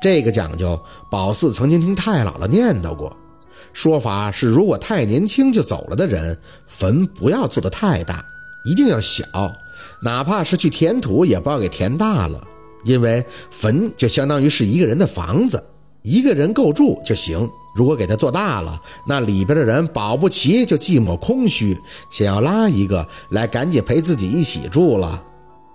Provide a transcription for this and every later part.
这个讲究，宝四曾经听太姥姥念叨过。说法是，如果太年轻就走了的人，坟不要做得太大，一定要小，哪怕是去填土，也不要给填大了，因为坟就相当于是一个人的房子，一个人够住就行。如果给他做大了，那里边的人保不齐就寂寞空虚，想要拉一个来赶紧陪自己一起住了。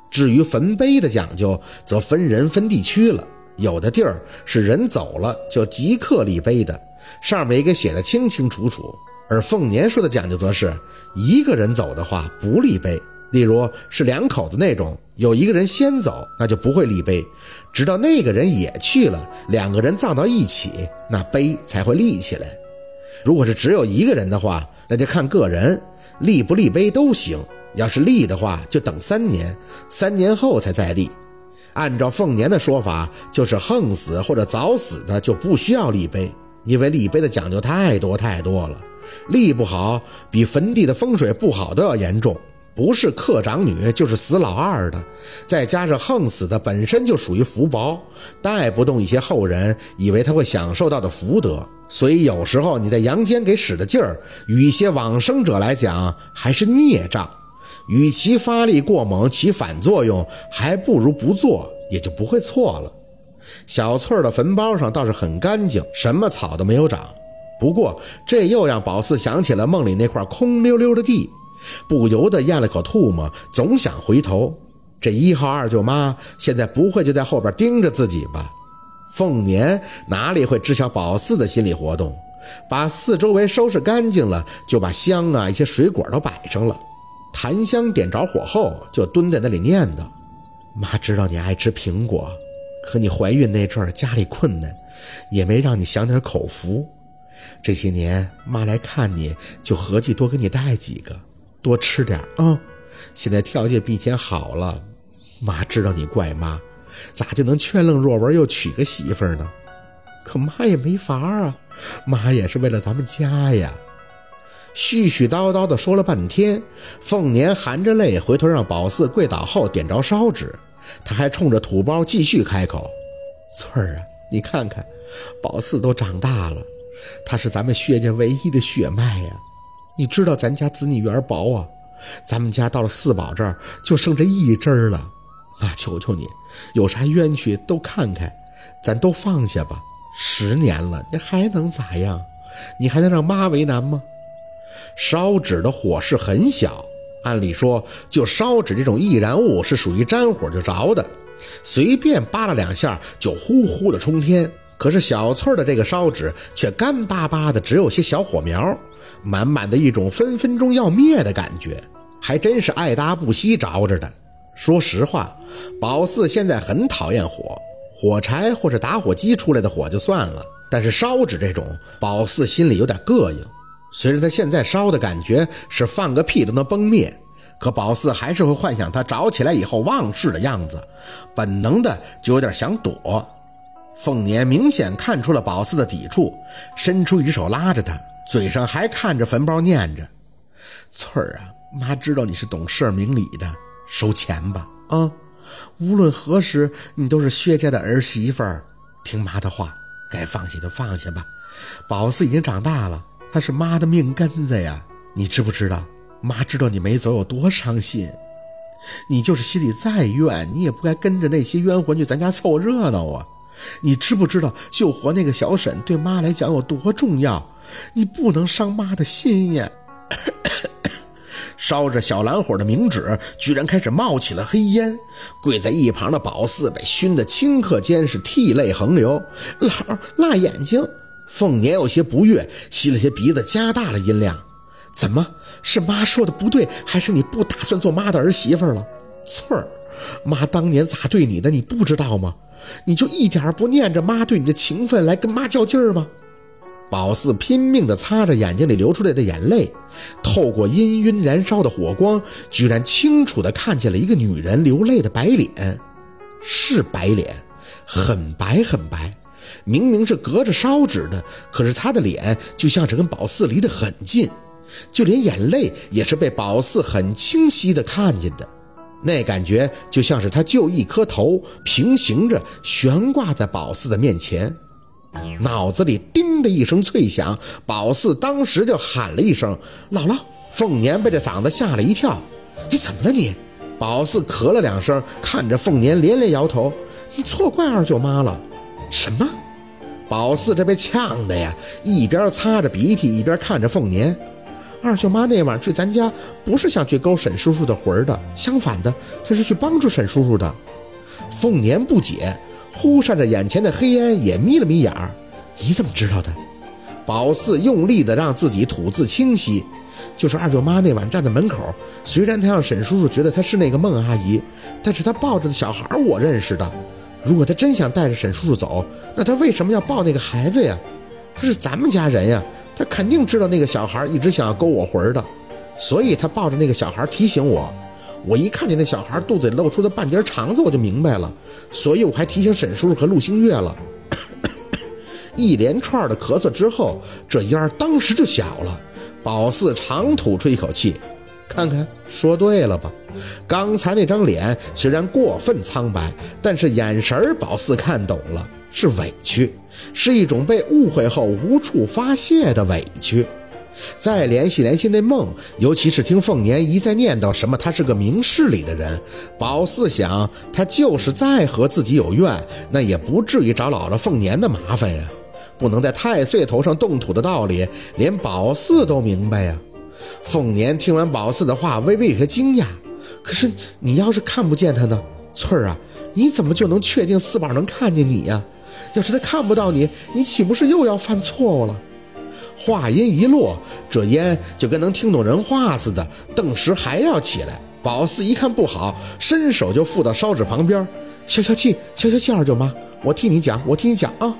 至于坟碑的讲究，则分人分地区了。有的地儿是人走了就即刻立碑的，上面也给写的清清楚楚。而凤年说的讲究则是一个人走的话不立碑，例如是两口子那种，有一个人先走，那就不会立碑，直到那个人也去了，两个人葬到一起，那碑才会立起来。如果是只有一个人的话，那就看个人立不立碑都行。要是立的话，就等三年，三年后才再立。按照凤年的说法，就是横死或者早死的就不需要立碑，因为立碑的讲究太多太多了，立不好比坟地的风水不好都要严重，不是克长女就是死老二的，再加上横死的本身就属于福薄，带不动一些后人以为他会享受到的福德，所以有时候你在阳间给使的劲儿，与一些往生者来讲还是孽障。与其发力过猛起反作用，还不如不做，也就不会错了。小翠儿的坟包上倒是很干净，什么草都没有长。不过这又让宝四想起了梦里那块空溜溜的地，不由得咽了口吐沫，总想回头。这一号二舅妈现在不会就在后边盯着自己吧？凤年哪里会知晓宝四的心理活动？把四周围收拾干净了，就把香啊一些水果都摆上了。檀香点着火后，就蹲在那里念叨：“妈知道你爱吃苹果，可你怀孕那阵儿家里困难，也没让你享点口福。这些年妈来看你就合计多给你带几个，多吃点啊。现在条件比以前好了，妈知道你怪妈，咋就能劝愣若文又娶个媳妇呢？可妈也没法啊，妈也是为了咱们家呀。”絮絮叨叨地说了半天，凤年含着泪回头让宝四跪倒后点着烧纸，他还冲着土包继续开口：“翠儿啊，你看看，宝四都长大了，他是咱们薛家唯一的血脉呀。你知道咱家子女缘薄啊，咱们家到了四宝这儿就剩这一支了。妈求求你，有啥冤屈都看开，咱都放下吧。十年了，你还能咋样？你还能让妈为难吗？”烧纸的火势很小，按理说，就烧纸这种易燃物是属于沾火就着的，随便扒拉两下就呼呼的冲天。可是小翠的这个烧纸却干巴巴的，只有些小火苗，满满的一种分分钟要灭的感觉，还真是爱搭不惜着着的。说实话，宝四现在很讨厌火，火柴或是打火机出来的火就算了，但是烧纸这种，宝四心里有点膈应。虽然他现在烧的感觉是放个屁都能崩灭，可宝四还是会幻想他着起来以后忘事的样子，本能的就有点想躲。凤年明显看出了宝四的抵触，伸出一只手拉着他，嘴上还看着坟包念着：“翠儿啊，妈知道你是懂事明理的，收钱吧啊！无论何时，你都是薛家的儿媳妇儿，听妈的话，该放下就放下吧。宝四已经长大了。”他是妈的命根子呀，你知不知道？妈知道你没走有多伤心，你就是心里再怨，你也不该跟着那些冤魂去咱家凑热闹啊！你知不知道救活那个小沈对妈来讲有多重要？你不能伤妈的心呀！烧着小蓝火的冥纸居然开始冒起了黑烟，跪在一旁的宝四被熏得顷刻间是涕泪横流，老辣眼睛。凤年有些不悦，吸了些鼻子，加大了音量：“怎么是妈说的不对，还是你不打算做妈的儿媳妇了？翠儿，妈当年咋对你的，你不知道吗？你就一点不念着妈对你的情分来跟妈较劲儿吗？”宝四拼命地擦着眼睛里流出来的眼泪，透过氤氲燃烧的火光，居然清楚地看见了一个女人流泪的白脸，是白脸，很白很白。明明是隔着烧纸的，可是他的脸就像是跟宝四离得很近，就连眼泪也是被宝四很清晰的看见的。那感觉就像是他就一颗头平行着悬挂在宝四的面前，脑子里叮的一声脆响，宝四当时就喊了一声“姥姥”。凤年被这嗓子吓了一跳，“你怎么了你？”宝四咳了两声，看着凤年连连摇头：“你错怪二舅妈了。”什么？宝四这被呛的呀，一边擦着鼻涕，一边看着凤年。二舅妈那晚去咱家，不是想去勾沈叔叔的魂的，相反的，她是去帮助沈叔叔的。凤年不解，忽闪着眼前的黑烟，也眯了眯眼儿。你怎么知道的？宝四用力的让自己吐字清晰，就是二舅妈那晚站在门口，虽然他让沈叔叔觉得她是那个孟阿姨，但是他抱着的小孩我认识的。如果他真想带着沈叔叔走，那他为什么要抱那个孩子呀？他是咱们家人呀。他肯定知道那个小孩一直想要勾我魂的，所以他抱着那个小孩提醒我。我一看见那小孩肚子里露出的半截肠子，我就明白了，所以我还提醒沈叔叔和陆星月了。一连串的咳嗽之后，这烟儿当时就小了。宝四长吐出一口气，看看说对了吧？刚才那张脸虽然过分苍白，但是眼神儿宝四看懂了，是委屈。是一种被误会后无处发泄的委屈。再联系联系那梦，尤其是听凤年一再念叨什么他是个明事理的人，宝四想他就是再和自己有怨，那也不至于找姥姥凤年的麻烦呀。不能在太岁头上动土的道理，连宝四都明白呀。凤年听完宝四的话，微微有些惊讶。可是你要是看不见他呢，翠儿啊，你怎么就能确定四宝能看见你呀？要是他看不到你，你岂不是又要犯错误了？话音一落，这烟就跟能听懂人话似的，顿时还要起来。宝四一看不好，伸手就附到烧纸旁边，消消气，消消气。二舅妈，我替你讲，我替你讲啊，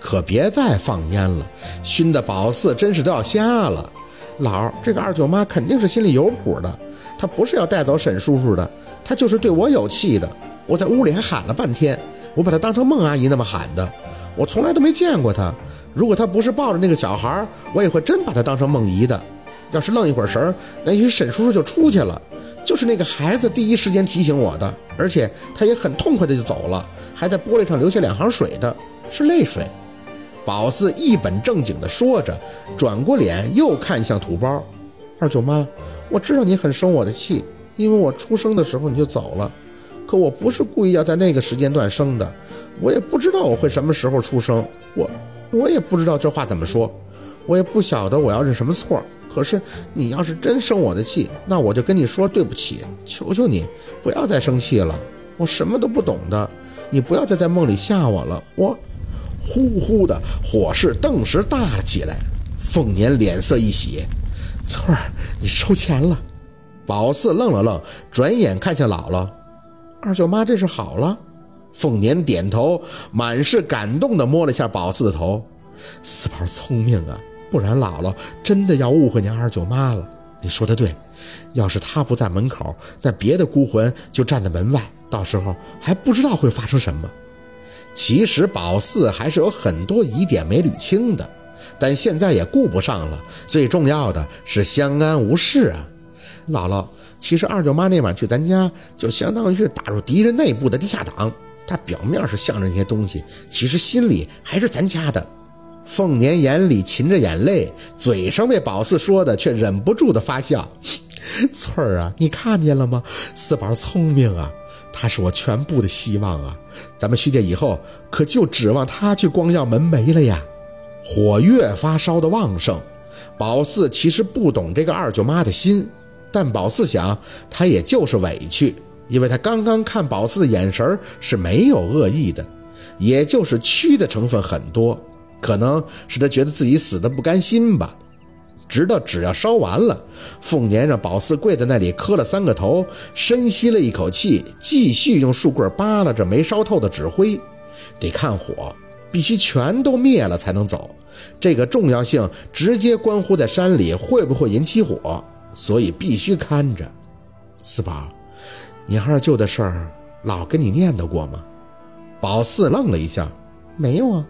可别再放烟了，熏得宝四真是都要瞎了。老儿，这个二舅妈肯定是心里有谱的，她不是要带走沈叔叔的，她就是对我有气的。我在屋里还喊了半天。我把她当成孟阿姨那么喊的，我从来都没见过她。如果她不是抱着那个小孩，我也会真把她当成孟姨的。要是愣一会儿神儿，那也许沈叔叔就出去了。就是那个孩子第一时间提醒我的，而且他也很痛快的就走了，还在玻璃上留下两行水的，是泪水。宝四一本正经的说着，转过脸又看向土包二舅妈，我知道你很生我的气，因为我出生的时候你就走了。可我不是故意要在那个时间段生的，我也不知道我会什么时候出生，我我也不知道这话怎么说，我也不晓得我要认什么错。可是你要是真生我的气，那我就跟你说对不起，求求你不要再生气了，我什么都不懂的，你不要再在梦里吓我了。我呼呼的火势顿时大了起来，凤年脸色一喜，翠儿，你收钱了。宝四愣了愣，转眼看向姥姥。二舅妈，这是好了。凤年点头，满是感动地摸了一下宝四的头。四宝聪明啊，不然姥姥真的要误会你二舅妈了。你说的对，要是她不在门口，那别的孤魂就站在门外，到时候还不知道会发生什么。其实宝四还是有很多疑点没捋清的，但现在也顾不上了。最重要的是相安无事啊，姥姥。其实二舅妈那晚去咱家，就相当于是打入敌人内部的地下党。她表面是向着那些东西，其实心里还是咱家的。凤年眼里噙着眼泪，嘴上被宝四说的却忍不住的发笑。翠儿啊，你看见了吗？四宝聪明啊，他是我全部的希望啊。咱们徐家以后可就指望他去光耀门楣了呀。火越发烧的旺盛，宝四其实不懂这个二舅妈的心。但宝四想，他也就是委屈，因为他刚刚看宝四的眼神是没有恶意的，也就是屈的成分很多，可能是他觉得自己死的不甘心吧。直到纸要烧完了，凤年让宝四跪在那里磕了三个头，深吸了一口气，继续用树棍扒拉着没烧透的纸灰，得看火，必须全都灭了才能走。这个重要性直接关乎在山里会不会引起火。所以必须看着，四宝，你二舅的事儿老跟你念叨过吗？宝四愣了一下，没有啊。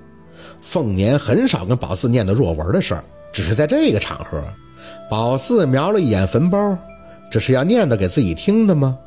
凤年很少跟宝四念叨若文的事儿，只是在这个场合。宝四瞄了一眼坟包，这是要念叨给自己听的吗？